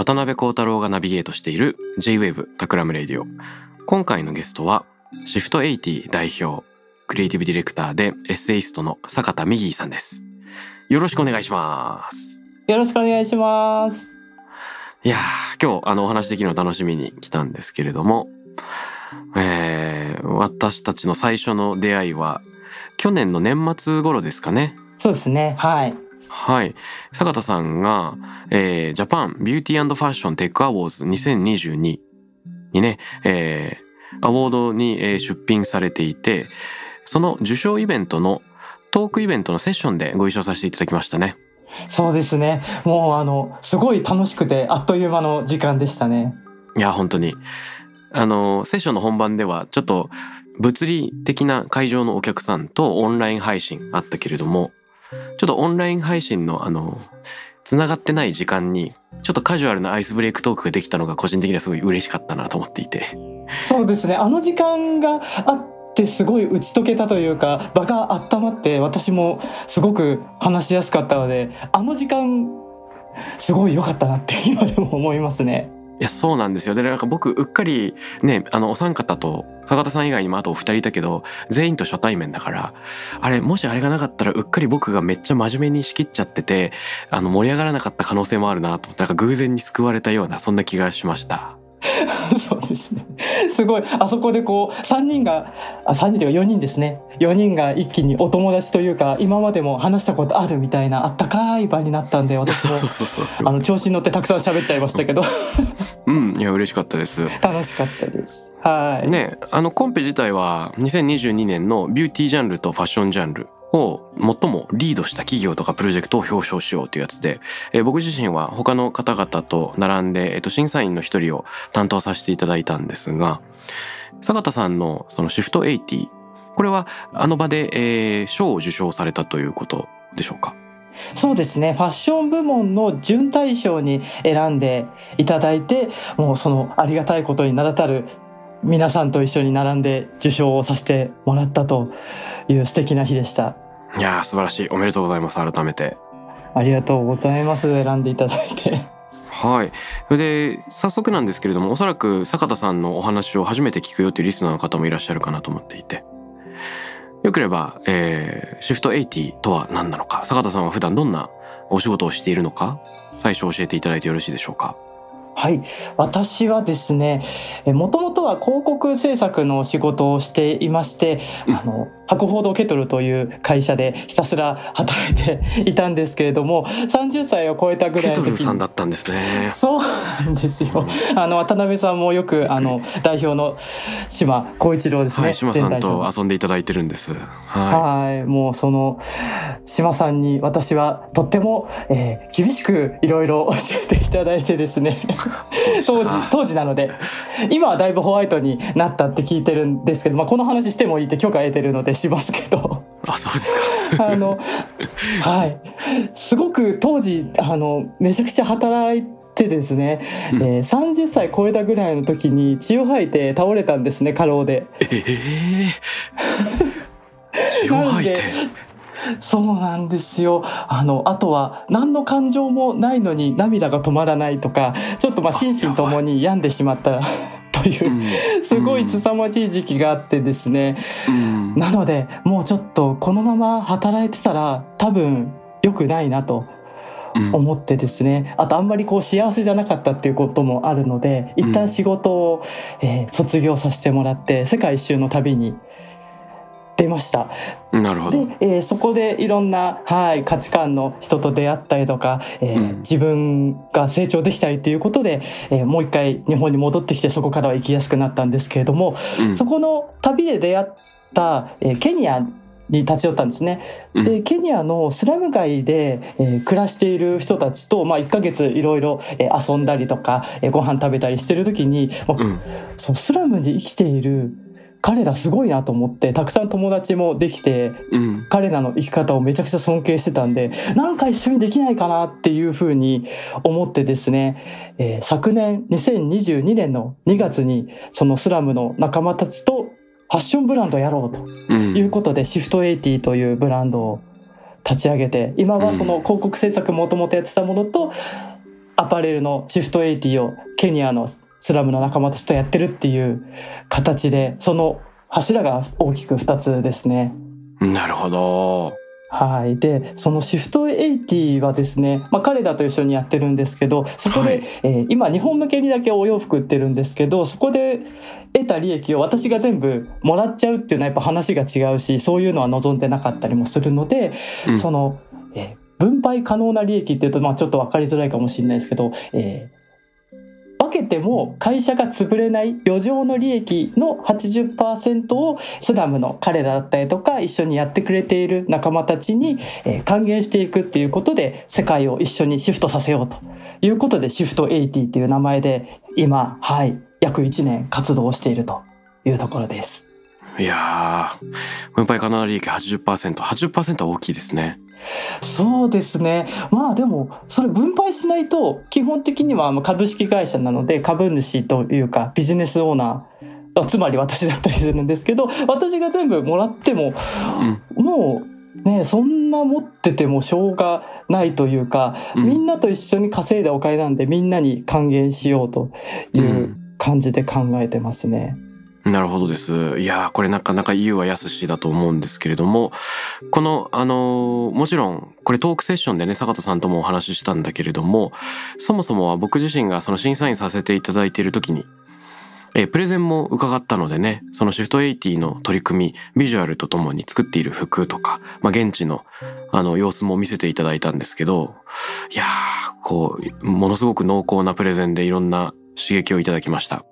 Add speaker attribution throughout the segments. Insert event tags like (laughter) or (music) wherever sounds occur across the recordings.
Speaker 1: 渡辺幸太郎がナビゲートしている J-Wave タクラムレディオ。今回のゲストは、シフト80代表、クリエイティブディレクターでエッセイストの坂田美希さんです。よろしくお願いします。
Speaker 2: よろしくお願いします。
Speaker 1: いやー、今日あのお話できるの楽しみに来たんですけれども、えー、私たちの最初の出会いは、去年の年末頃ですかね。
Speaker 2: そうですね。はい。
Speaker 1: はい。坂田さんが、えー、ジャパンビューティーファッションテックアウォーズ2022にね、えー、アワードに、えー出品されていて、その受賞イベントのトークイベントのセッションでご一緒させていただきましたね。
Speaker 2: そうですね。もうあの、すごい楽しくて、あっという間の時間でしたね。
Speaker 1: いや、本当に。あの、セッションの本番では、ちょっと物理的な会場のお客さんとオンライン配信あったけれども、ちょっとオンライン配信のあの、繋がってない時間に、ちょっとカジュアルなアイスブレイクトークができたのが個人的にはすごい嬉しかったなと思っていて。
Speaker 2: そうですね。あの時間があって、すごい打ち解けたというか、場が温まって、私もすごく話しやすかったので、あの時間、すごい良かったなって今でも思いますね。
Speaker 1: いや、そうなんですよ。で、なんか僕、うっかり、ね、あの、お三方と、坂田さん以外にもあとお二人いたけど、全員と初対面だから、あれ、もしあれがなかったら、うっかり僕がめっちゃ真面目に仕切っちゃってて、あの、盛り上がらなかった可能性もあるなと思って、なんか偶然に救われたような、そんな気がしました。(laughs)
Speaker 2: そうですね。すごい、あそこでこう、3人が、あ、3人というか4人ですね。4人が一気にお友達というか、今までも話したことあるみたいな、あったかい場になったんで、私も。(laughs) あの、調子に乗ってたくさん喋っちゃいましたけど、
Speaker 1: うん、いや、嬉しかったです。
Speaker 2: 楽しかったです。はい。
Speaker 1: ね、あのコンペ自体は2022年のビューティージャンルとファッションジャンルを最もリードした企業とかプロジェクトを表彰しようというやつで、えー僕自身は他の方々と並んで、えっと審査員の一人を担当させていただいたんですが坂田さんのそのシフト80これはあの場で、えー賞を受賞されたということでしょうか？
Speaker 2: そうですね。ファッション部門の準大賞に選んでいただいて、もうそのありがたいことに名だたる皆さんと一緒に並んで受賞をさせてもらったという素敵な日でした。
Speaker 1: いやー素晴らしいおめでとうございます改めて
Speaker 2: ありがとうございます。選んでいただいて。
Speaker 1: はい。それで、早速なんですけれども、おそらく坂田さんのお話を初めて聞くよというリスナーの方もいらっしゃるかなと思っていて。よければ、えー、シフト80とは何なのか、坂田さんは普段どんなお仕事をしているのか、最初教えていただいてよろしいでしょうか？
Speaker 2: はい。私はですね、もともとは広告制作の仕事をしていまして、
Speaker 1: うん
Speaker 2: あの、博報堂ケトルという会社でひたすら働いていたんですけれども、30歳を超えたぐら
Speaker 1: ケト
Speaker 2: いの時に
Speaker 1: ルさんだったんですね。
Speaker 2: そうなんですよ。あの渡辺さんもよくあの代表の島光一郎ですね。
Speaker 1: はい、島さんと遊んでいただいてるんです。は
Speaker 2: はい、もうその島さんに私はとっても、えー厳しくいろいろ教えていただいてですね。当時
Speaker 1: か
Speaker 2: 当時なので今はだいぶホワイトになったって聞いてるんですけど、まあ、この話してもいいって許可得てるのでしますけど。
Speaker 1: あ、そうですか。
Speaker 2: あの (laughs) はい。すごく当時あのめちゃくちゃ働いてですね、
Speaker 1: うん。
Speaker 2: えー30歳超えたぐらいの時に血を吐いて倒れたんですね過労で。
Speaker 1: ええ (laughs) 血を吐いて。
Speaker 2: そうなんですよ。あのあとは何の感情もないのに涙が止まらないとかちょっとまあ心身ともに病んでしまったといううん。すごい凄まじい時期があってですね、
Speaker 1: うん。
Speaker 2: なのでもうちょっとこのまま働いてたら多分良くないなと思ってですね、あとあんまりこう幸せじゃなかったっていうこともあるので一旦仕事を、えー卒業させてもらって世界一周の旅に出ました。
Speaker 1: なるほど。
Speaker 2: で、えーそこでいろんな、はい、価値観の人と出会ったりとか、えー
Speaker 1: うん。
Speaker 2: 自分が成長できたりということで、えーもう一回日本に戻ってきてそこからは生きやすくなったんですけれども、
Speaker 1: うん。
Speaker 2: そこの旅で出会った、えーケニアに立ち寄ったんですね。
Speaker 1: うん。
Speaker 2: でケニアのスラム街で、えー暮らしている人たちと、まあ、1ヶ月いろいろえー遊んだりとか、えーご飯食べたりしてる時に、まあ
Speaker 1: うん。
Speaker 2: そうスラムに生きている彼らすごいなと思ってたくさん友達もできて
Speaker 1: うん。
Speaker 2: 彼らの生き方をめちゃくちゃ尊敬してたんでなんか一緒にできないかなっていうふうに思ってですね、えー昨年2022年の2月にそのスラムの仲間たちとファッションブランドをやろうと
Speaker 1: うん。
Speaker 2: いうことで、シフト80というブランドを立ち上げて今はその広告制作もともとやってたものとアパレルのシフト80をケニアのスラムの仲間たちとやってるっていう形でその柱が大きく2つですね。
Speaker 1: なるほど。
Speaker 2: はい、でそのシフト80はですね、まあ、彼らと一緒にやってるんですけどそこで、
Speaker 1: はい。
Speaker 2: えー今日本向けにだけお洋服売ってるんですけどそこで得た利益を私が全部もらっちゃうっていうのはやっぱ話が違うしそういうのは望んでなかったりもするので、
Speaker 1: うん。
Speaker 2: その、えー分配可能な利益っていうと、まあ、ちょっと分かりづらいかもしれないですけど、えー分けても会社が潰れない余剰の利益の80%をスラムの彼らだったりとか一緒にやってくれている仲間たちに還元していくっていうことで世界を一緒にシフトさせようということでシフト80っていう名前で今はい約1年活動しているというところです。
Speaker 1: いやー。分配可能な利益 80%80% は大きいですね。
Speaker 2: そうですね。まあでもそれ分配しないと基本的にはまあ株式会社なので株主というかビジネスオーナーあつまり私だったりするんですけど私が全部もらっても
Speaker 1: うん。
Speaker 2: もうねそんな持っててもしょうがないというか、
Speaker 1: うん。
Speaker 2: みんなと一緒に稼いだお金なんでみんなに還元しようといううん。感じで考えてますね。
Speaker 1: なるほどです。いやーこれなかなか言うはやすしだと思うんですけれどもこのあのーもちろんこれトークセッションでね坂田さんともお話ししたんだけれどもそもそもは僕自身がその審査員させていただいている時にえープレゼンも伺ったのでねそのシフト80の取り組みビジュアルとともに作っている服とか、まあ、現地のあの様子も見せていただいたんですけどいやーこうものすごく濃厚なプレゼンでいろんな刺激をいただきました。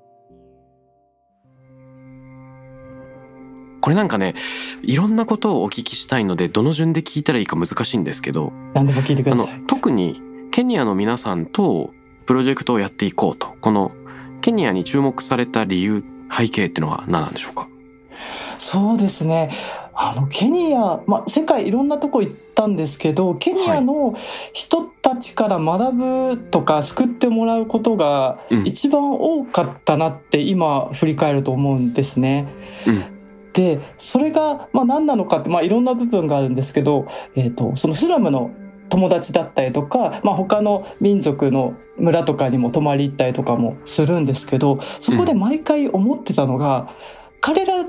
Speaker 1: これなんかねいろんなことをお聞きしたいのでどの順で聞いたらいいか難しいんですけど
Speaker 2: 何でも聞いてください。
Speaker 1: 特にケニアの皆さんとプロジェクトをやっていこうとこのケニアに注目された理由背景っていうのは何なんでしょうか？
Speaker 2: そうですね。あのケニア、まあ、世界いろんなとこ行ったんですけどケニアの人たちから学ぶとか救ってもらうことが
Speaker 1: うん
Speaker 2: 一番多かったなって今振り返ると思うんですね。
Speaker 1: うん
Speaker 2: でそれが、まあ、何なのかって、まあ、いろんな部分があるんですけど、えー、とそのスラムの友達だったりとか、まあ、他の民族の村とかにも泊まり行ったりとかもするんですけどそこで毎回思ってたのが、彼ら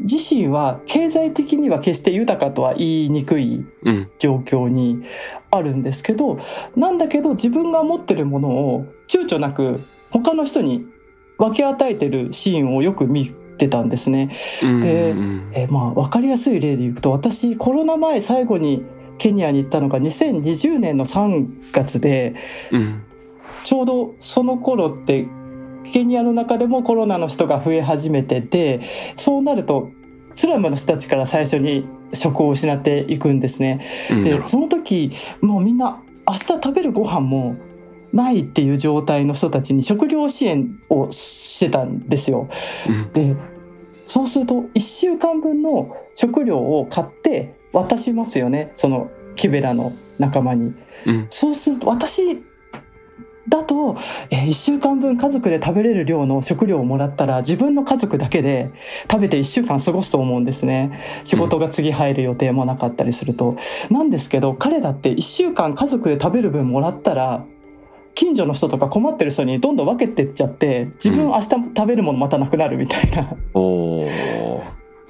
Speaker 2: 自身は経済的には決して豊かとは言いにくい
Speaker 1: うん。
Speaker 2: 状況にあるんですけどなんだけど自分が持ってるものを躊躇なく他の人に分け与えてるシーンをよく見てたんですね。
Speaker 1: うん
Speaker 2: で
Speaker 1: うん
Speaker 2: えーまあ分かりやすい例で言うと私コロナ前最後にケニアに行ったのが2020年の3月で
Speaker 1: うん
Speaker 2: ちょうどその頃ってケニアの中でもコロナの人が増え始めててそうなるとスラムの人たちから最初に職を失っていくんですね。でその時もうみんな明日食べるご飯もないっていう状態の人たちに食料支援をしてたんですよ。でそうすると1週間分の食料を買って渡しますよね。そのキベラの仲間に。
Speaker 1: うん。
Speaker 2: そうすると私だと、え1週間分家族で食べれる量の食料をもらったら自分の家族だけで食べて1週間過ごすと思うんですね。仕事が次入る予定もなかったりすると、なんですけど彼だって1週間家族で食べる分もらったら近所の人とか困ってる人にどんどん分けてっちゃって自分明日食べるものまたなくなるみたいな、
Speaker 1: おー。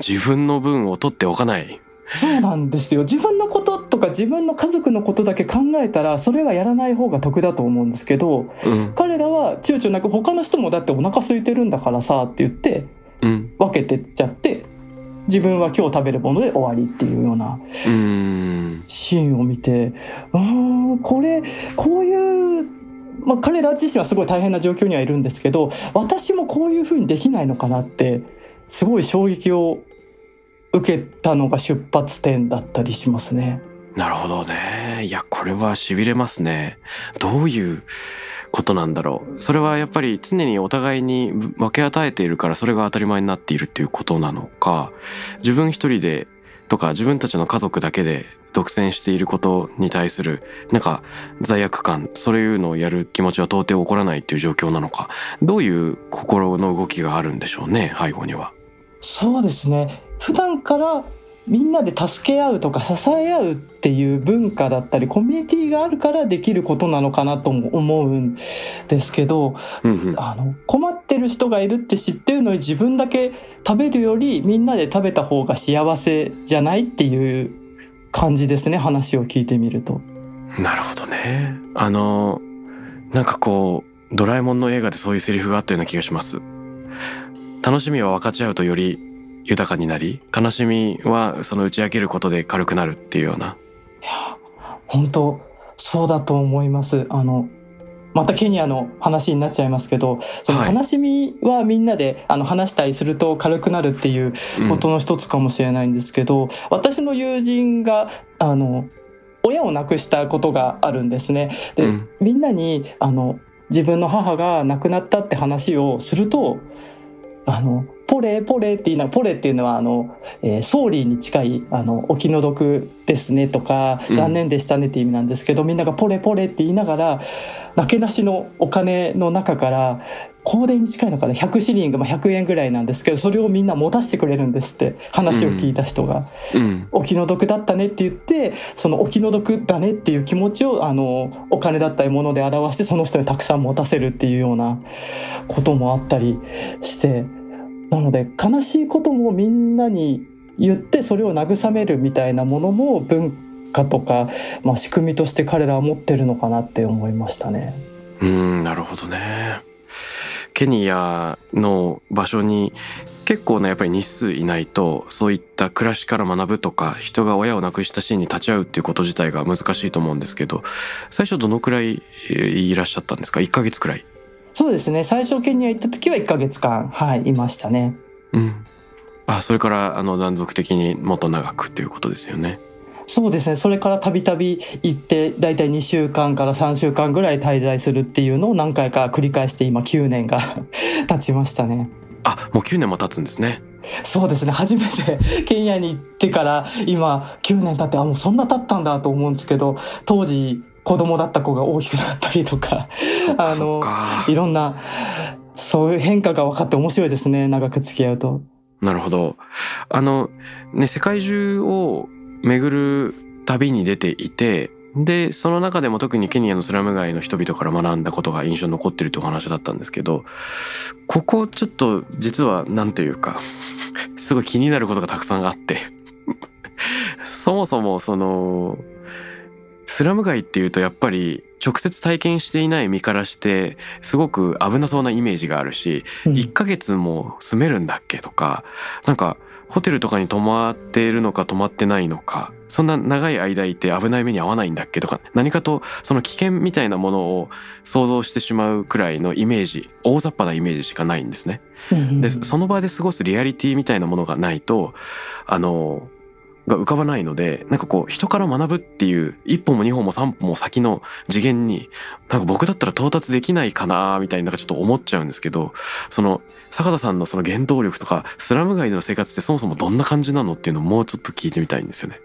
Speaker 1: 自分の分を取っておかない。
Speaker 2: そうなんですよ。自分のこととか自分の家族のことだけ考えたらそれはやらない方が得だと思うんですけど
Speaker 1: うん。
Speaker 2: 彼らは躊躇なく他の人もだってお腹空いてるんだからさって言って
Speaker 1: うん。
Speaker 2: 分けてっちゃって自分は今日食べるもので終わりっていうようなシーンを見てうーんこれこういう、まあ、彼ら自身はすごい大変な状況にはいるんですけど私もこういうふうにできないのかなってすごい衝撃を受けたのが出発点だったりしますね。
Speaker 1: なるほどね。いやこれはしびれますね。どういうことなんだろう。それはやっぱり常にお互いに分け与えているからそれが当たり前になっているっていうことなのか自分一人でとか自分たちの家族だけで独占していることに対するなんか罪悪感そういうのをやる気持ちは到底起こらないっていう状況なのかどういう心の動きがあるんでしょうね背後には。
Speaker 2: そうですね普段からみんなで助け合うとか支え合うっていう文化だったりコミュニティがあるからできることなのかなとも思うんですけど
Speaker 1: うんうん
Speaker 2: あの困ってる人がいるって知ってるのに自分だけ食べるよりみんなで食べた方が幸せじゃないっていう感じですね話を聞いてみると。
Speaker 1: なるほどね。あの、なんかこう、ドラえもんの映画でそういうセリフがあったような気がします。楽しみは分かち合うとより豊かになり、悲しみはその打ち明けることで軽くなるっていうような。
Speaker 2: いや本当そうだと思いますあのまたケニアの話になっちゃいますけどその
Speaker 1: はい
Speaker 2: 悲しみはみんなであの話したりすると軽くなるっていう
Speaker 1: うん
Speaker 2: ことの一つかもしれないんですけど、私の友人があの親を亡くしたことがあるんですね。で、
Speaker 1: うん
Speaker 2: みんなにあの自分の母が亡くなったって話をするとあのポレポレっていうのはポレっていうのはあの、えーソーリーに近いあのお気の毒ですねとか
Speaker 1: うん。
Speaker 2: 残念でしたねっていう意味なんですけど、みんながポレポレって言いながらなけなしのお金の中から香典に近いのかな100シリング、まあ、100円ぐらいなんですけどそれをみんな持たせてくれるんですって話を聞いた人が。
Speaker 1: うん。
Speaker 2: お気の毒だったねって言ってそのお気の毒だねっていう気持ちをあのお金だったりもので表してその人にたくさん持たせるっていうようなこともあったりしてなので悲しいこともみんなに言ってそれを慰めるみたいなものも文化とか、まあ、仕組みとして彼らは持ってるのかなって思いましたね。
Speaker 1: うん、なるほどね。ケニアの場所に結構なやっぱり日数いないとそういった暮らしから学ぶとか人が親を亡くしたシーンに立ち会うっていうこと自体が難しいと思うんですけど最初どのくらいえーいらっしゃったんですか？1ヶ月くらい。
Speaker 2: そうですね。最初ケニア行った時は1ヶ月間、はい、いましたね。
Speaker 1: うん。あそれからあの断続的にもっと長くということですよね
Speaker 2: そうですね。それからたびたび行ってだいたい2週間から3週間ぐらい滞在するっていうのを何回か繰り返して今9年が (laughs) 経ちましたね。
Speaker 1: あもう9年も経つんですね。
Speaker 2: そうですね。初めて (laughs) ケニアに行ってから今9年経ってあもうそんな経ったんだと思うんですけど当時子供だった子が大きくなったりとか。あのいろんなそういう変化が分かって面白いですね。長く付き合うと。
Speaker 1: なるほど。あのね世界中を巡る旅に出ていてでその中でも特にケニアのスラム街の人々から学んだことが印象に残ってるというお話だったんですけどここちょっと実は何というか (laughs) すごい気になることがたくさんあって (laughs) そもそもそのスラム街っていうとやっぱり直接体験していない身からしてすごく危なそうなイメージがあるし
Speaker 2: うん。
Speaker 1: 1ヶ月も住めるんだっけとかなんかホテルとかに泊まっているのか泊まってないのかそんな長い間いて危ない目に遭わないんだっけとか何かとその危険みたいなものを想像してしまうくらいのイメージ大雑把なイメージしかないんですね。でその場で過ごすリアリティみたいなものがないとあのが浮かばないのでなんかこう人から学ぶっていう一歩も二歩も三歩も先の次元になんか僕だったら到達できないかなみたいになんかちょっと思っちゃうんですけどその坂田さんのその原動力とかスラム街での生活ってそもそもどんな感じなのっていうのをもうちょっと聞いてみたいんですよね。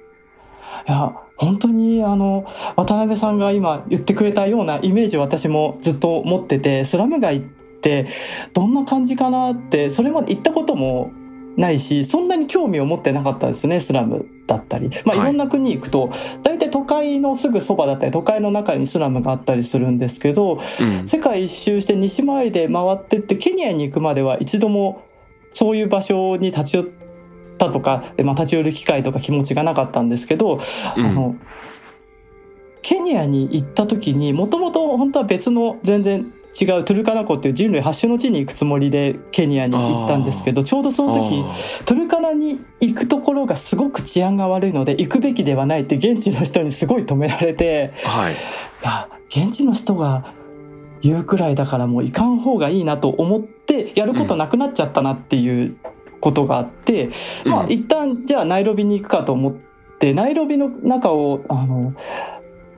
Speaker 2: いや本当にあの渡辺さんが今言ってくれたようなイメージを私もずっと持っててスラム街ってどんな感じかなってそれまで行ったこともないしそんなに興味を持ってなかったですねスラムだったり、まあ、い。
Speaker 1: はい
Speaker 2: ろんな国行くと大体都会のすぐそばだったり都会の中にスラムがあったりするんですけど
Speaker 1: うん、
Speaker 2: 世界一周して西回りで回ってってケニアに行くまでは一度もそういう場所に立ち寄ったとか、でまあ、立ち寄る機会とか気持ちがなかったんですけど、
Speaker 1: うん。
Speaker 2: あのケニアに行った時にもともと本当は別の全然違うトゥルカナ湖っていう人類発祥の地に行くつもりでケニアに行ったんですけどちょうどその時
Speaker 1: あ
Speaker 2: トゥルカナに行くところがすごく治安が悪いので行くべきではないって現地の人にすごい止められて
Speaker 1: ーはい。
Speaker 2: いや現地の人が言うくらいだからもう行かん方がいいなと思ってやることなくなっちゃったなっていうことがあって、まあ
Speaker 1: うん
Speaker 2: 一旦じゃあナイロビに行くかと思ってナイロビの中をあの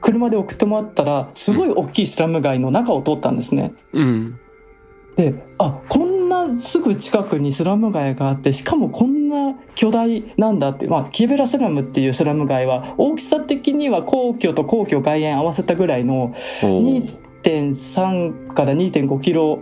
Speaker 2: 車で送ってもらったらすごい大きいスラム街の中を通ったんですね。
Speaker 1: うん
Speaker 2: であこんなすぐ近くにスラム街があってしかもこんな巨大なんだって、まあ、キーベラスラムっていうスラム街は大きさ的には皇居と皇居外苑合わせたぐらいの
Speaker 1: おー
Speaker 2: 2.3から2.5キロ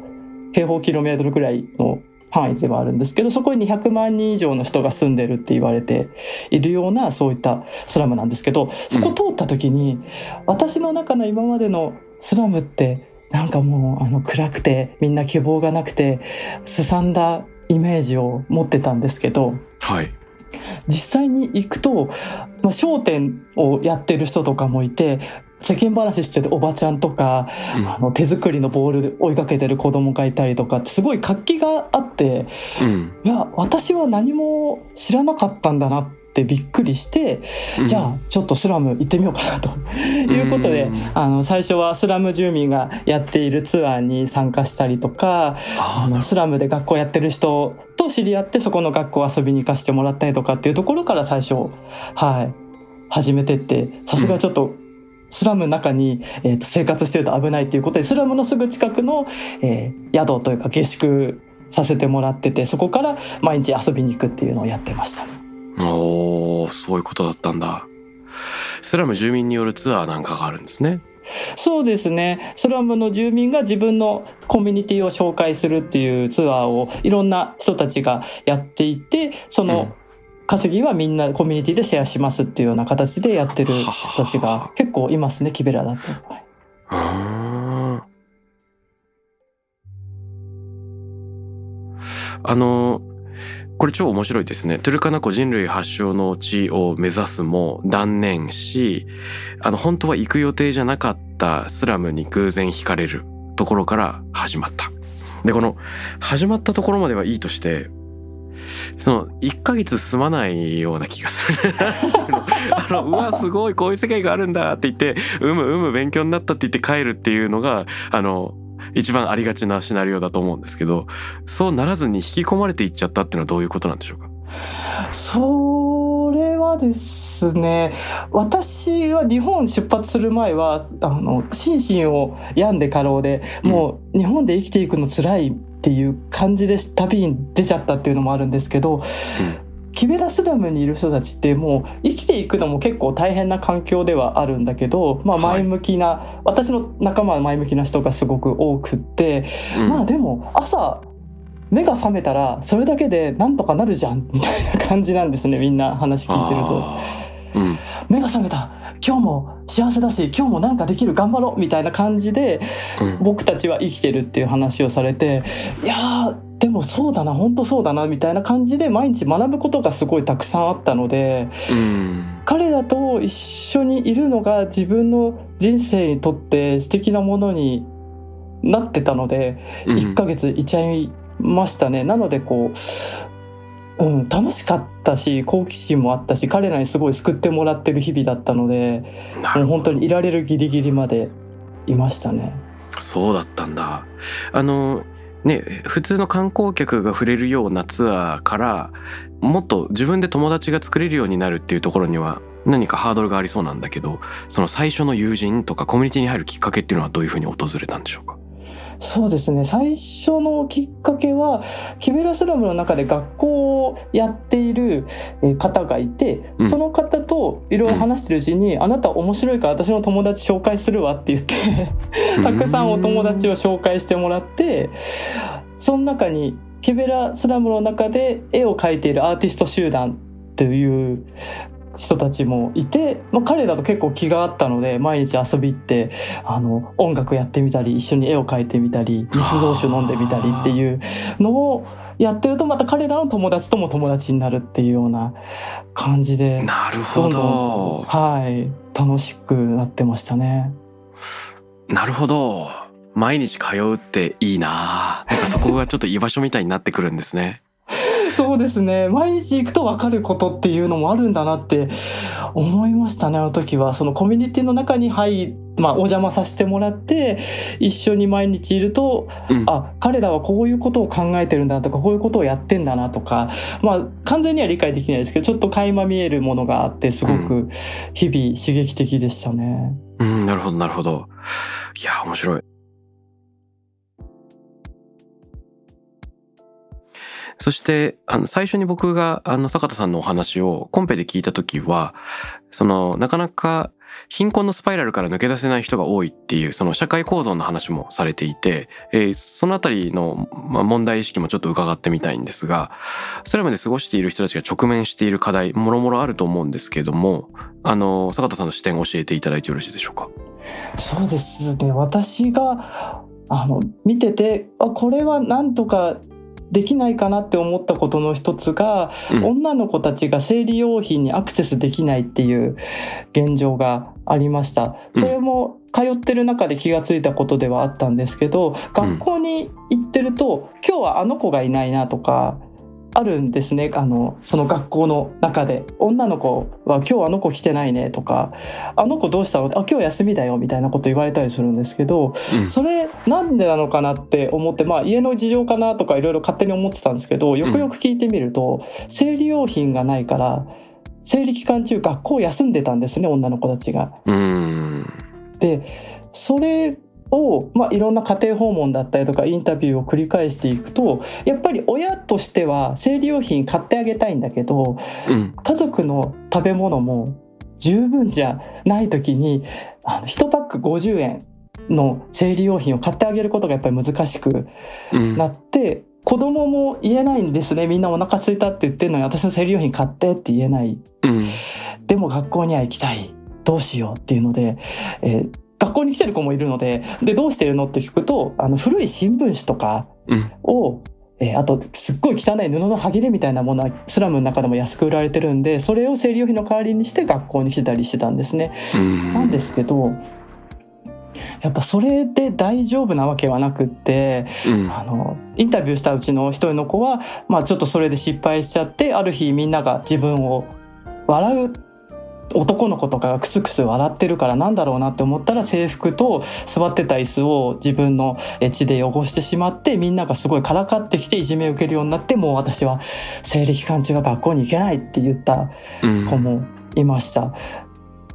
Speaker 2: 平方キロメートルぐらいの範囲ではあるんですけどそこに200万人以上の人が住んでるって言われているようなそういったスラムなんですけどそこ通った時に、私の中の今までのスラムってなんかもうあの暗くてみんな希望がなくてすさんだイメージを持ってたんですけど
Speaker 1: はい。
Speaker 2: 実際に行くと、まあ、商店をやってる人とかもいて世間話してるおばちゃんとか
Speaker 1: うん。
Speaker 2: あの手作りのボール追いかけてる子供がいたりとかすごい活気があって
Speaker 1: うん。
Speaker 2: いや私は何も知らなかったんだなってびっくりして、じゃあちょっとスラム行ってみようかなと。いうことで
Speaker 1: うん
Speaker 2: あの最初はスラム住民がやっているツアーに参加したりとか
Speaker 1: あ
Speaker 2: あのスラムで学校やってる人と知り合ってそこの学校遊びに行かせてもらったりとかっていうところから最初はい始めてってさすがちょっと、スラムの中に、えーと生活してると危ないということでスラムのすぐ近くの、えー宿というか下宿させてもらっててそこから毎日遊びに行くっていうのをやってましたね。
Speaker 1: おーそういうことだったんだ。スラム住民によるツアーなんかがあるんですね。
Speaker 2: そうですね。スラムの住民が自分のコミュニティを紹介するっていうツアーをいろんな人たちがやっていてその稼ぎはみんなコミュニティでシェアしますっていうような形でやってる人たちが結構いますねキベラだと。
Speaker 1: あのこれ超面白いですね。トゥルカナ湖人類発祥の地を目指すも断念し、あの本当は行く予定じゃなかったスラムに偶然惹かれるところから始まった。で、この始まったところまではいいとして、その1ヶ月済まないような気がする。(laughs) あの、うわ、すごい、こういう世界があるんだって言って、うむうむ勉強になったって言って帰るっていうのが、あの、一番ありがちなシナリオだと思うんですけど、そうならずに引き込まれていっちゃったっていうのはどういうことなんでしょうか？
Speaker 2: それはですね私は日本出発する前はあの心身を病んで過労でもう日本で生きていくの辛いっていう感じで旅に出ちゃったっていうのもあるんですけど、キベラスラムにいる人たちってもう生きていくのも結構大変な環境ではあるんだけど、まあ、
Speaker 1: はい。
Speaker 2: 前向きな、私の仲間は前向きな人がすごく多くって、
Speaker 1: うん。
Speaker 2: まあでも朝目が覚めたらそれだけでなんとかなるじゃんみたいな感じなんですねみんな話聞いてると。
Speaker 1: うん。
Speaker 2: 目が覚めた今日も幸せだし今日もなんかできる頑張ろうみたいな感じで
Speaker 1: うん。
Speaker 2: 僕たちは生きてるっていう話をされていやーでもそうだな本当そうだなみたいな感じで毎日学ぶことがすごいたくさんあったので
Speaker 1: うん。
Speaker 2: 彼らと一緒にいるのが自分の人生にとって素敵なものになってたので
Speaker 1: うん。
Speaker 2: 1ヶ月いちゃいましたね。なのでこう、うん、楽しかったし好奇心もあったし彼らにすごい救ってもらってる日々だったのでもう本当にいられるギリギリまでいましたね。
Speaker 1: そうだったんだ。あのね普通の観光客が触れるようなツアーからもっと自分で友達が作れるようになるっていうところには何かハードルがありそうなんだけどその最初の友人とかコミュニティに入るきっかけっていうのはどういうふうに訪れたんでしょうか？
Speaker 2: そうですね。最初のきっかけはキベラスラムの中で学校をやっているえー方がいて、
Speaker 1: うん。
Speaker 2: その方といろいろ話してるうちに、あなた面白いから私の友達紹介するわって言ってたくさんお友達を紹介してもらってその中にキベラスラムの中で絵を描いているアーティスト集団という人たちもいて、まあ、彼らと結構気があったので毎日遊び行ってあの音楽やってみたり一緒に絵を描いてみたり水道酒飲んでみたりっていうのをやってるとまた彼らの友達とも友達になるっていうような感じで
Speaker 1: なるほど。
Speaker 2: はい楽しくなってましたね。
Speaker 1: なるほど。毎日通うっていいな。なんかそこがちょっと居場所みたいになってくるんですね。
Speaker 2: そうですね毎日行くと分かることっていうのもあるんだなって思いましたねあの時はそのコミュニティの中に入まあ、お邪魔させてもらって一緒に毎日いると、
Speaker 1: うん
Speaker 2: あ彼らはこういうことを考えてるんだとかこういうことをやってんだなとか、まあ、完全には理解できないですけどちょっと垣間見えるものがあってすごく日々刺激的でしたね。
Speaker 1: うん、なるほど、なるほど。いや、面白い。そして、あの、最初に僕が、あの、坂田さんのお話をコンペで聞いたときは、その、なかなか貧困のスパイラルから抜け出せない人が多いっていう、その社会構造の話もされていて、えーそのあたりの、まあ、問題意識もちょっと伺ってみたいんですが、それまで過ごしている人たちが直面している課題、もろもろあると思うんですけども、あの、坂田さんの視点を教えていただいてよろしいでしょうか？
Speaker 2: そうですね私があの見ててあこれはなんとかできないかなって思ったことの一つが、
Speaker 1: うん。
Speaker 2: 女の子たちが生理用品にアクセスできないっていう現状がありました。
Speaker 1: うん。
Speaker 2: それも通ってる中で気がついたことではあったんですけど学校に行ってると、今日はあの子がいないなとかあるんですね。あのその学校の中で。女の子は今日あの子来てないねとかあの子どうしたの？あ今日休みだよ。みたいなこと言われたりするんですけど
Speaker 1: うん。
Speaker 2: それなんでなのかなって思ってまあ家の事情かなとかいろいろ勝手に思ってたんですけどよくよく聞いてみると、生理用品がないから生理期間中学校を休んでたんですね女の子たちが。
Speaker 1: うーん。
Speaker 2: でそれを、まあ、いろんな家庭訪問だったりとかインタビューを繰り返していくとやっぱり親としては生理用品買ってあげたいんだけど
Speaker 1: うん。
Speaker 2: 家族の食べ物も十分じゃない時にあの1パック50円の生理用品を買ってあげることがやっぱり難しく
Speaker 1: うん。
Speaker 2: なって子供も言えないんですねみんなお腹空いたって言ってるのに私の生理用品買ってって言えない
Speaker 1: うん。
Speaker 2: でも学校には行きたいどうしようっていうので、えー学校に来てる子もいるのででどうしてるのって聞くとあの古い新聞紙とか
Speaker 1: うん。
Speaker 2: を、えーあとすっごい汚い布の端切れみたいなものはスラムの中でも安く売られてるんでそれを生理用品の代わりにして学校に来てたりしてたんですね。
Speaker 1: うん。
Speaker 2: なんですけどやっぱそれで大丈夫なわけはなくって
Speaker 1: うん。
Speaker 2: あのインタビューしたうちの一人の子は、まあ、ちょっとそれで失敗しちゃってある日みんなが自分を笑う男の子とかがクスクス笑ってるからなんだろうなって思ったら制服と座ってた椅子を自分のえ血で汚してしまってみんながすごいからかってきていじめを受けるようになってもう私は生理期間中は学校に行けないって言った子もいました。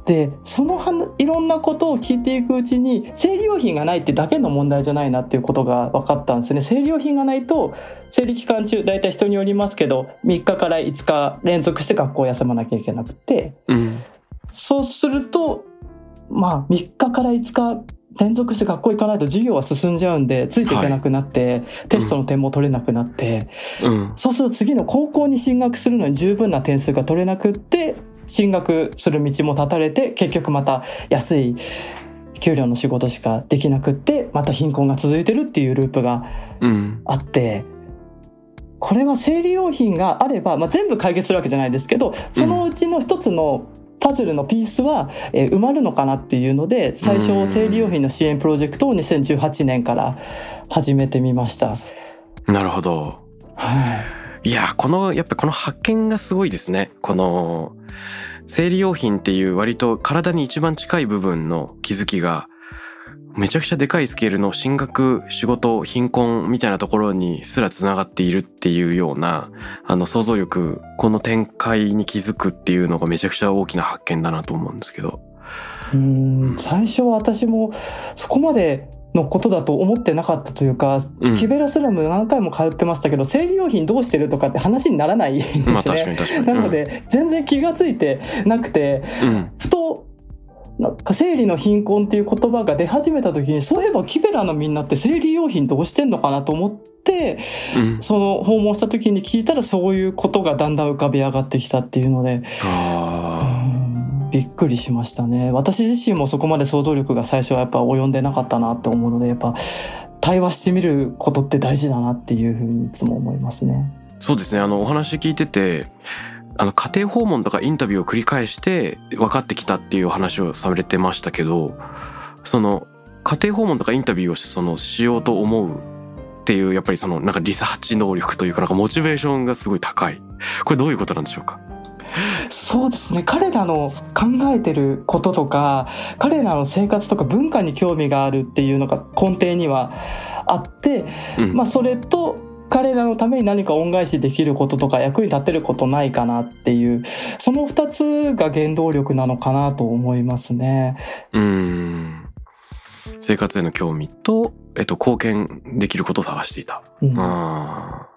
Speaker 2: でそのはいろんなことを聞いていくうちに生理用品がないってだけの問題じゃないなっていうことが分かったんですね。生理用品がないと生理期間中大体人によりますけど3日から5日連続して学校を休まなきゃいけなくて。
Speaker 1: うん。
Speaker 2: そうするとまあ3日から5日連続して学校行かないと授業は進んじゃうんでついていけなくなって、テストの点も取れなくなって、
Speaker 1: うん。
Speaker 2: そうすると次の高校に進学するのに十分な点数が取れなくって進学する道も断たれて結局また安い給料の仕事しかできなくってまた貧困が続いてるっていうループが
Speaker 1: うん。
Speaker 2: あってこれは生理用品があれば、まあ、全部解決するわけじゃないですけどそのうちの一つのパズルのピースは、えー埋まるのかなっていうので最
Speaker 1: うん
Speaker 2: 初生理用品の支援プロジェクトを2018年から始めてみました。
Speaker 1: なるほど。
Speaker 2: はい
Speaker 1: いや、この、やっぱこの発見がすごいですね。この、生理用品っていう割と体に一番近い部分の気づきが、めちゃくちゃでかいスケールの進学、仕事、貧困みたいなところにすら繋がっているっていうような、あの想像力、この展開に気づくっていうのがめちゃくちゃ大きな発見だなと思うんですけど。
Speaker 2: うーん最初は私もそこまでのことだと思ってなかったというか、
Speaker 1: うん
Speaker 2: キベラスラム何回も通ってましたけど生理用品どうしてるとかって話にならないんですね。
Speaker 1: まあ確かに確かに。
Speaker 2: なので、全然気がついてなくて
Speaker 1: うん、
Speaker 2: ふとなんか生理の貧困っていう言葉が出始めた時にそういえばキベラのみんなって生理用品どうしてんのかなと思って
Speaker 1: うん。
Speaker 2: その訪問した時に聞いたらそういうことがだんだん浮かび上がってきたっていうので
Speaker 1: あ
Speaker 2: うんびっくりしましたね。私自身もそこまで想像力が最初はやっぱ及んでなかったなって思うのでやっぱ対話してみることって大事だなっていうふうにいつも思いますね。
Speaker 1: そうですね。あのお話聞いててあの家庭訪問とかインタビューを繰り返して分かってきたっていう話をされてましたけどその家庭訪問とかインタビューをそのしようと思うっていうやっぱりそのなんかリサーチ能力というかなんかモチベーションがすごい高い。これどういうことなんでしょうか？
Speaker 2: そうですね。彼らの考えてることとか彼らの生活とか文化に興味があるっていうのが根底にはあって、うん、まあ、それと彼らのために何か恩返しできることとか役に立てることないかなっていうその2つが原動力なのかなと思いますね。
Speaker 1: うん。生活への興味と、えっと、貢献できることを探していた。うん、あ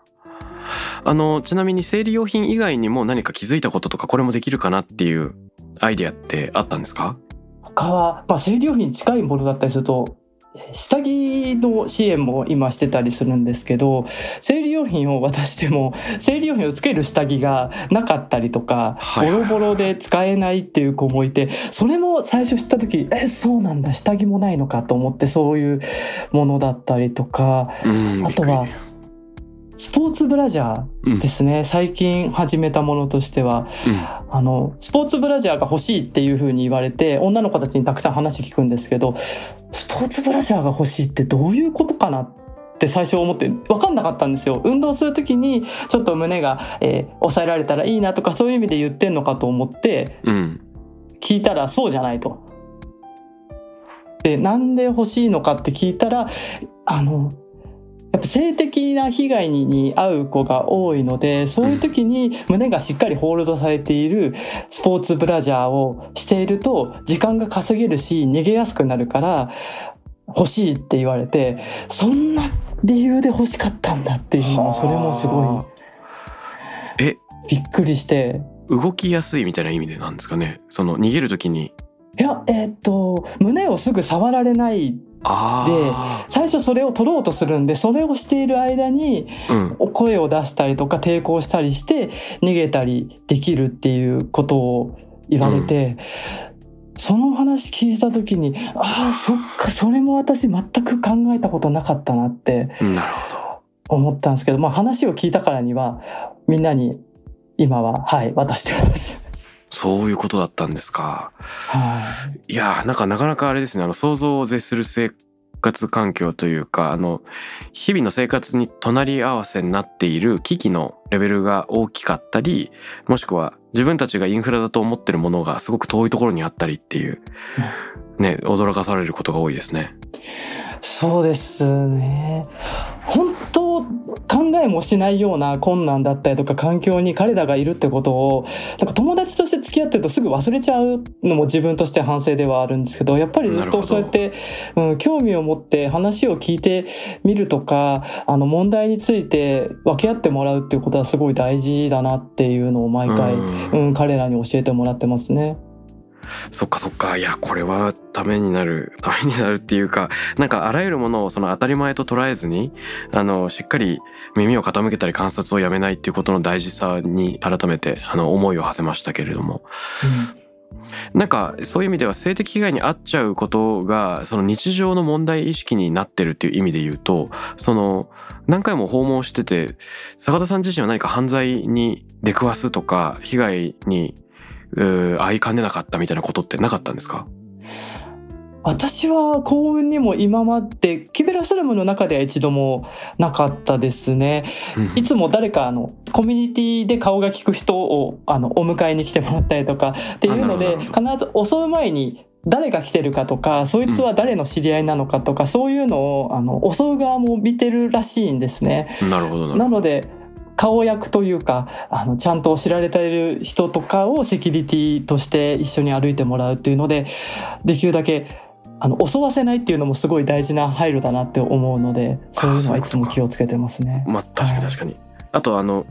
Speaker 1: あのちなみに生理用品以外にも何か気づいたこととかこれもできるかなっていうアイデアってあったんですか？
Speaker 2: 他は、まあ、生理用品に近いものだったりすると下着の支援も今してたりするんですけど生理用品を渡しても生理用品をつける下着がなかったりとか、ボロボロで使えないっていう子もいてそれも最初知った時えそうなんだ下着もないのかと思ってそういうものだったりとかあとはスポーツブラジャーですね、うん、最近始めたものとしては、うん、あのスポーツブラジャーが欲しいっていうふうに言われて女の子たちにたくさん話聞くんですけどスポーツブラジャーが欲しいってどういうことかなって最初思って分かんなかったんですよ。運動する時にちょっと胸が、えー、抑えられたらいいなとかそういう意味で言ってんのかと思って、うん、聞いたらそうじゃないと。でなんで欲しいのかって聞いたらあのやっぱ性的な被害に遭う子が多いのでそういう時に胸がしっかりホールドされているスポーツブラジャーをしていると時間が稼げるし逃げやすくなるから欲しいって言われてそんな理由で欲しかったんだっていうのそれもすごいえ？びっくりして。
Speaker 1: 動きやすいみたいな意味でなんですかね。その逃げる時に
Speaker 2: いやえー、っと胸をすぐ触られないで最初それを取ろうとするんでそれをしている間に声を出したりとか抵抗したりして逃げたりできるっていうことを言われて、うん、その話聞いた時にああそっかそれも私全く考えたことなかったなって思ったんですけど、まあ、話を聞いたからにはみんなに今ははい渡してます。
Speaker 1: そういうことだったんですか。はい。いやなんかなかなかあれですねあの想像を絶する生活環境というかあの日々の生活に隣り合わせになっている機器のレベルが大きかったりもしくは自分たちがインフラだと思ってるものがすごく遠いところにあったりっていう、ね驚かされることが多いですね。
Speaker 2: そうですね。本当考えもしないような困難だったりとか環境に彼らがいるってことをなんか友達として付き合ってるとすぐ忘れちゃうのも自分として反省ではあるんですけどやっぱりずっとそうやって、うん、興味を持って話を聞いてみるとかあの問題について分け合ってもらうっていうことはすごい大事だなっていうのを毎回、うん、うん、彼らに教えてもらってますね。
Speaker 1: そっかそっかいやこれはためになる (laughs) ためになるっていうかなんかあらゆるものをその当たり前と捉えずにあのしっかり耳を傾けたり観察をやめないっていうことの大事さに改めてあの思いを馳せましたけれども。うんなんかそういう意味では性的被害に遭っちゃうことがその日常の問題意識になってるっていう意味で言うとその何回も訪問してて坂田さん自身は何か犯罪に出くわすとか被害に会いかねなかったみたいなことってなかったんですか？
Speaker 2: 私は幸運にも今までキベラスラムの中では一度もなかったですね。いつも誰かあのコミュニティで顔が利く人をあのお迎えに来てもらったりとかっていうので必ず襲う前に誰が来てるかとかそいつは誰の知り合いなのかとか、うん、そういうのをあの襲う側も見てるらしいんですね。
Speaker 1: なるほど。
Speaker 2: なので顔役というかあのちゃんと知られている人とかをセキュリティとして一緒に歩いてもらうっていうのでできるだけあの襲わせないっていうのもすごい大事な配慮だなって思うのでそういうのはいつも気をつけてますね。
Speaker 1: まあ確かに確かに、はい、あとあの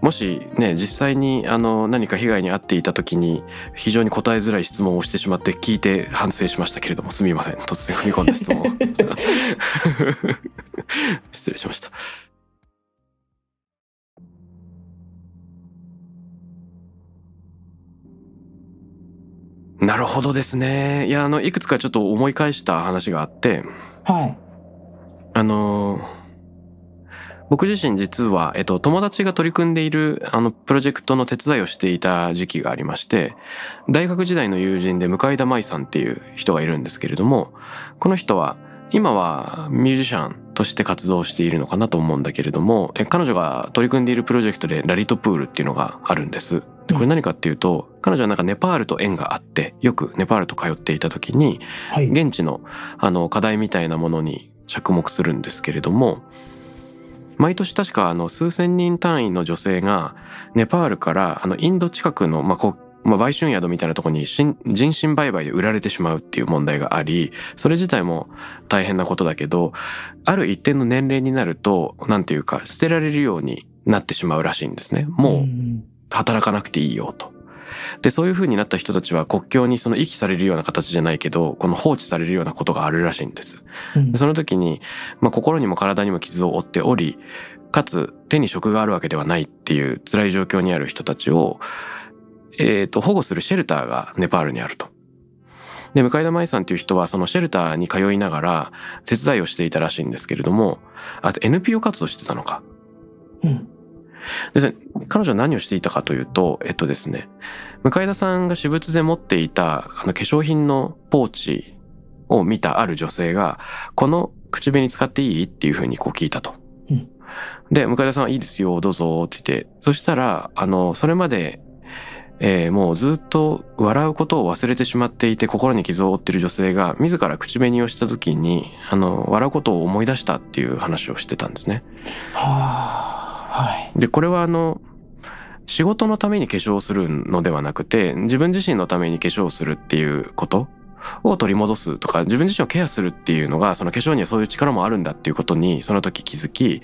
Speaker 1: もしね実際にあの何か被害に遭っていた時に非常に答えづらい質問をしてしまって聞いて反省しましたけれどもすみません。突然踏み込んだ質問 (laughs) なるほどですね。いやあのいくつかちょっと思い返した話があって、
Speaker 2: はい。
Speaker 1: あの僕自身実は、えっと、友達が取り組んでいるあのプロジェクトの手伝いをしていた時期がありまして大学時代の友人で向田舞さんっていう人がいるんですけれどもこの人は今はミュージシャンとして活動しているのかなと思うんだけれども彼女が取り組んでいるプロジェクトでラリトプールっていうのがあるんです。でこれ何かっていうと彼女はなんかネパールと縁があってよくネパールと通っていた時に現地のあの課題みたいなものに着目するんですけれども毎年確かあの数千人単位の女性がネパールからあのインド近くの、まあ、まあ、売春宿みたいなとこに人身売買で売られてしまうっていう問題がありそれ自体も大変なことだけどある一定の年齢になると何て言うか捨てられるようになってしまうらしいんですねもう働かなくていいよと。でそういう風になった人たちは国境にその遺棄されるような形じゃないけどこの放置されるようなことがあるらしいんです。うん、その時に、まあ、心にも体にも傷を負っておりかつ手に職があるわけではないっていう辛い状況にある人たちを、えー、と保護するシェルターがネパールにあると。で向田舞さんっていう人はそのシェルターに通いながら手伝いをしていたらしいんですけれどもあと NPO 活動してたのか。うんで彼女は何をしていたかというと、えっとですね、向田さんが私物で持っていたあの化粧品のポーチを見たある女性が、この口紅使っていい？っていうふうにこう聞いたと。うん、で、向田さんはいいですよ、どうぞって言って、そしたら、あの、それまでえー、もうずっと笑うことを忘れてしまっていて心に傷を負っている女性が自ら口紅をした時にあの笑うことを思い出したっていう話をしてたんですね。はあはい、でこれはあの仕事のために化粧するのではなくて自分自身のために化粧するっていうことを取り戻すとか自分自身をケアするっていうのがその化粧にはそういう力もあるんだっていうことにその時気づき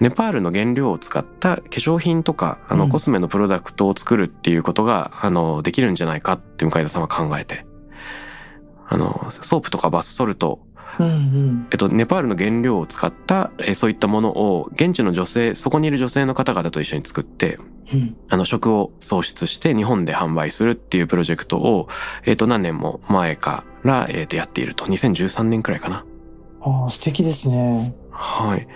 Speaker 1: ネパールの原料を使った化粧品とかあのコスメのプロダクトを作るっていうことが、あのできるんじゃないかって向田さんは考えてあのソープとかバスソルトうんうん、えっと、ネパールの原料を使った、えそういったものを現地の女性そこにいる女性の方々と一緒に作って、うん、あの食を創出して日本で販売するっていうプロジェクトを、えっと、何年も前から、えっと、やっていると2013年くらいかな。
Speaker 2: ああ素敵ですね。
Speaker 1: はい。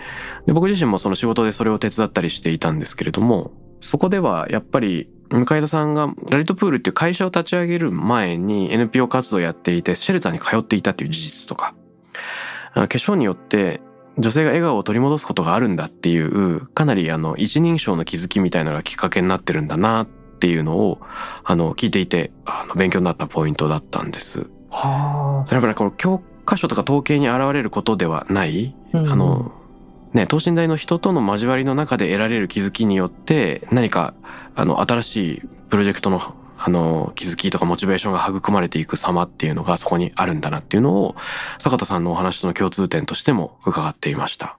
Speaker 1: で僕自身もその仕事でそれを手伝ったりしていたんですけれどもそこではやっぱり向田さんがラリトプールっていう会社を立ち上げる前に NPO 活動をやっていてシェルターに通っていたっていう事実とか化粧によって女性が笑顔を取り戻すことがあるんだっていうかなりあの一人称の気づきみたいなのがきっかけになってるんだなっていうのをあの聞いていてあの勉強になったポイントだったんです。はあ。やっぱりこの教科書とか統計に現れることではない、うん、あのね等身大の人との交わりの中で得られる気づきによって何かあの新しいプロジェクトのあの、気づきとかモチベーションが育まれていく様っていうのがそこにあるんだなっていうのを、坂田さんのお話との共通点としても伺っていました。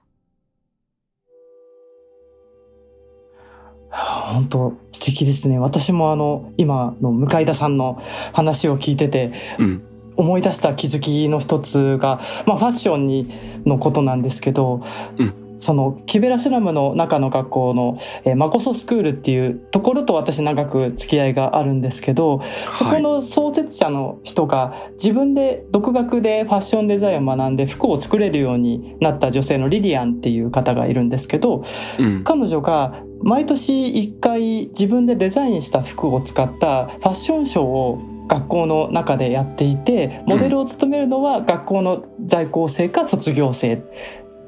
Speaker 2: 本当素敵ですね。私もあの、今の向田さんの話を聞いてて、うん、思い出した気づきの一つが、まあ、ファッションにのことなんですけど、うん、そのキベラスラムの中の学校の、えー、マコソスクールっていうところと私長く付き合いがあるんですけどそこの創設者の人が自分で独学でファッションデザインを学んで服を作れるようになった女性のリリアンっていう方がいるんですけど、うん、彼女が毎年1回自分でデザインした服を使ったファッションショーを学校の中でやっていてモデルを務めるのは学校の在校生か卒業生。っ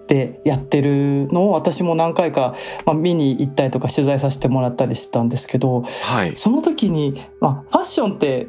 Speaker 2: てやってるのを私も何回か、まあ、見に行ったりとか取材させてもらったりしてたんですけど、はい、その時に、まあ、ファッションって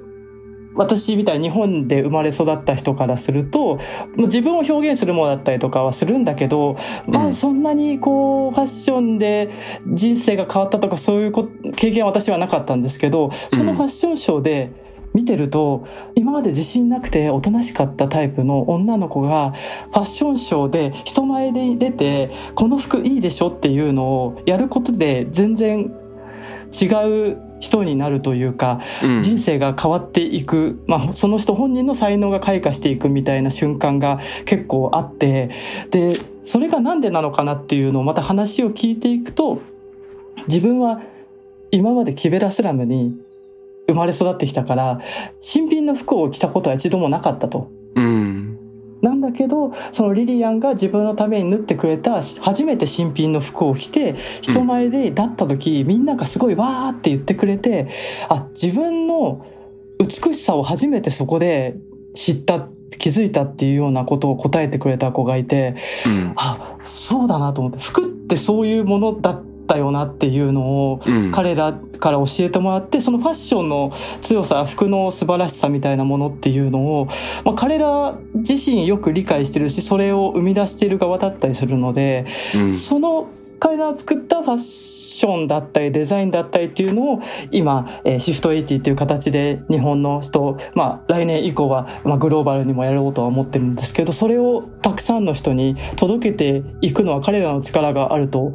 Speaker 2: 私みたいに日本で生まれ育った人からすると自分を表現するものだったりとかはするんだけど、まあそんなにこうファッションで人生が変わったとかそういう経験は私はなかったんですけどそのファッションショーで見てると今まで自信なくておとなしかったタイプの女の子がファッションショーで人前で出てこの服いいでしょっていうのをやることで全然違う人になるというか、うん、人生が変わっていく、まあ、その人本人の才能が開花していくみたいな瞬間が結構あってでそれが何でなのかなっていうのをまた話を聞いていくと自分は今までキベラスラムに生まれ育ってきたから新品の服を着たことは一度もなかったと。うん、なんだだけどそのリリアンが自分のために縫ってくれた初めて新品の服を着て人前で立った時、みんながすごいわーって言ってくれてあ自分の美しさを初めてそこで知った気づいたっていうようなことを答えてくれた子がいて、
Speaker 1: うん
Speaker 2: あそうだなと思って服ってそういうものだったよなっていうのを
Speaker 1: うん。
Speaker 2: 彼らから教えてもらってそのファッションの強さ服の素晴らしさみたいなものっていうのを、まあ、彼ら自身よく理解してるしそれを生み出している側だったりするので、
Speaker 1: うん。
Speaker 2: その彼らが作ったファッションだったりデザインだったりっていうのを今、えーシフト80っていう形で日本の人、まあ、来年以降は、まあ、グローバルにもやろうとは思ってるんですけどそれをたくさんの人に届けていくのは彼らの力があると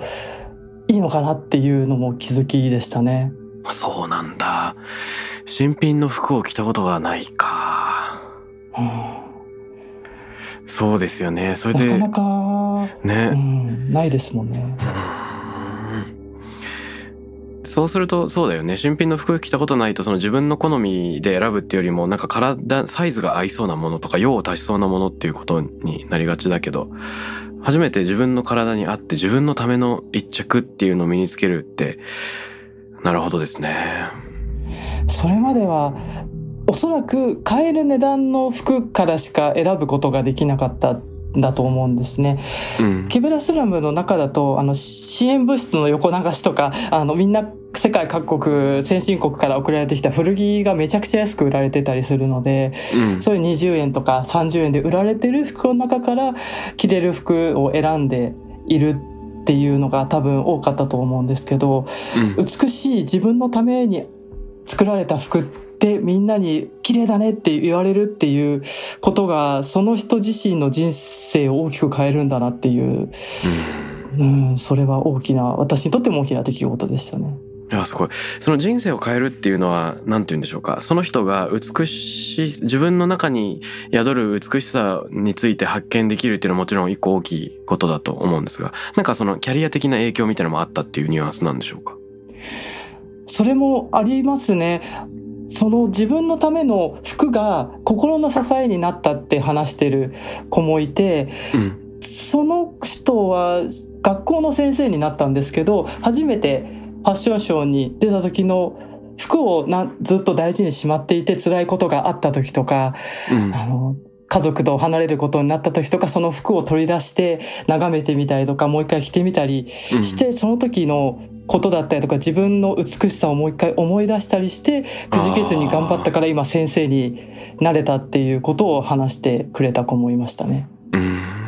Speaker 2: いいのかなっていうのも気づきでしたね。
Speaker 1: そうなんだ。新品の服を着たことがないか。
Speaker 2: うん。
Speaker 1: そうですよね。それで
Speaker 2: なかなか、う
Speaker 1: ね、
Speaker 2: ん、ないですもんね。
Speaker 1: そうするとそうだよね。新品の服着たことないとその自分の好みで選ぶっていうよりもなんか体サイズが合いそうなものとか用を足しそうなものっていうことになりがちだけど初めて自分の体に合って自分のための一着っていうのを身につけるってなるほどですね。
Speaker 2: それまではおそらく買える値段の服からしか選ぶことができなかったんだと思うんですね。
Speaker 1: うん
Speaker 2: ケベラスラムの中だとあの支援物質の横流しとかあのみんな世界各国先進国から送られてきた古着がめちゃくちゃ安く売られてたりするので
Speaker 1: うん。
Speaker 2: そういう20円とか30円で売られてる服の中から着れる服を選んでいるっていうのが多分多かったと思うんですけど
Speaker 1: うん。
Speaker 2: 美しい自分のために作られた服ってみんなに綺麗だねって言われるっていうことがその人自身の人生を大きく変えるんだなっていう、うん、それは大きな私にとっても大きな出来事でしたね。
Speaker 1: いやすごい。その人生を変えるっていうのは何て言うんでしょうか？その人が美しい自分の中に宿る美しさについて発見できるっていうのはもちろん一個大きいことだと思うんですがなんかそのキャリア的な影響みたいなのもあったっていうニュアンスなんでしょうか？
Speaker 2: それもありますね。その自分のための服が心の支えになったって話してる子もいて、
Speaker 1: うん。
Speaker 2: その人は学校の先生になったんですけど初めてファッションショーに出た時の服をなずっと大事にしまっていて辛いことがあった時とか
Speaker 1: うん。
Speaker 2: あの家族と離れることになった時とかその服を取り出して眺めてみたりとかもう一回着てみたり
Speaker 1: うん。
Speaker 2: してその時のことだったりとか自分の美しさをもう一回思い出したりしてくじけずに頑張ったから今先生になれたっていうことを話してくれた子もいましたね。
Speaker 1: うん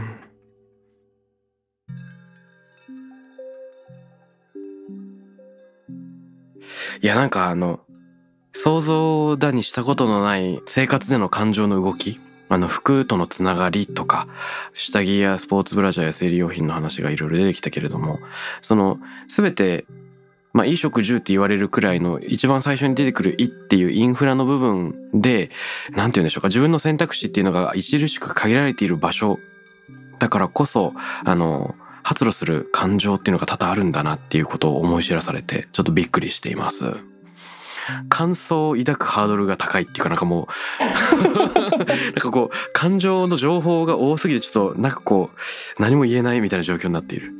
Speaker 1: いやなんかあの想像だにしたことのない生活での感情の動き。あの服とのつながりとか下着やスポーツブラジャーや生理用品の話がいろいろ出てきたけれどもその全てまあ、衣食住って言われるくらいの一番最初に出てくる「い」っていうインフラの部分でなんて言うんでしょうか自分の選択肢っていうのが著しく限られている場所だからこそあの発露する感情っていうのが多々あるんだなっていうことを思い知らされてちょっとびっくりしています。感想を抱くハードルが高いっていうかなんかもう (laughs) なんかこう感情の情報が多すぎてちょっとなんかこう何も言えないみたいな状況になっている。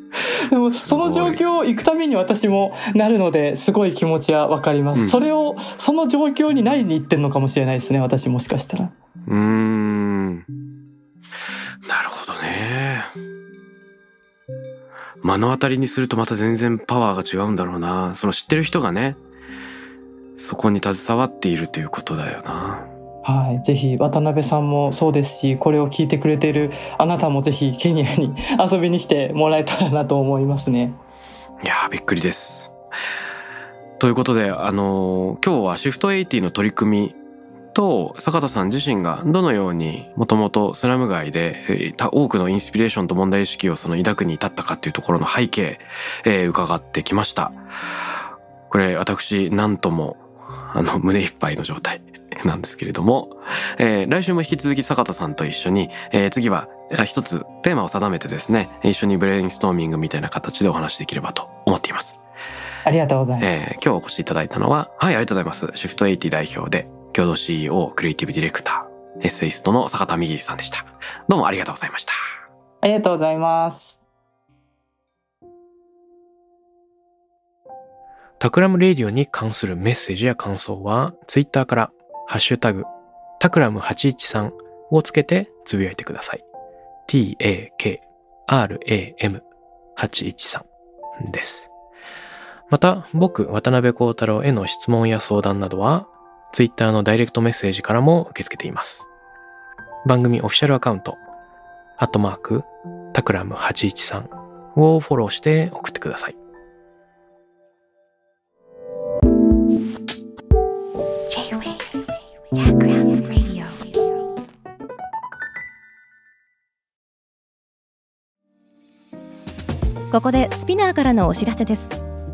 Speaker 2: でもその状況を行くために私もなるのですごい気持ちはわかります、
Speaker 1: うん
Speaker 2: それをその状況になりに行ってるのかもしれないですね私もしかしたら
Speaker 1: うーん。なるほどね。目の当たりにするとまた全然パワーが違うんだろうな。その知ってる人がね、そこに携わっているということだよな。
Speaker 2: はいぜひ渡辺さんもそうですしこれを聞いてくれているあなたもぜひケニアに (laughs) 遊びに来てもらえたらなと思いますね
Speaker 1: いやーびっくりです。ということで、あのー今日はシフト80の取り組みと坂田さん自身がどのようにもともとスラム街で多くのインスピレーションと問題意識をその抱くに至ったかっていうところの背景、えー伺ってきました。これ私なんともあの胸いっぱいの状態 (laughs) なんですけれども、えー来週も引き続き坂田さんと一緒に、えー次はあ一つテーマを定めてですね一緒にブレインストーミングみたいな形でお話しできればと思っています。
Speaker 2: ありがとうございます、
Speaker 1: えー今日お越しいただいたのははいありがとうございますシフト80代表で共同 CEO クリエイティブディレクター、エッセイストの坂田美さんでしたどうもありがとうございました
Speaker 2: ありがとうございます
Speaker 1: タクラムレディオに関するメッセージや感想は、ツイッターから、ハッシュタグ、タクラム813をつけてつぶやいてください。t-a-k-r-a-m813 です。また、僕、渡辺幸太郎への質問や相談などは、ツイッターのダイレクトメッセージからも受け付けています。番組オフィシャルアカウント、アットマーク、タクラム813をフォローして送ってください。
Speaker 3: ここでスピナーからのお知らせです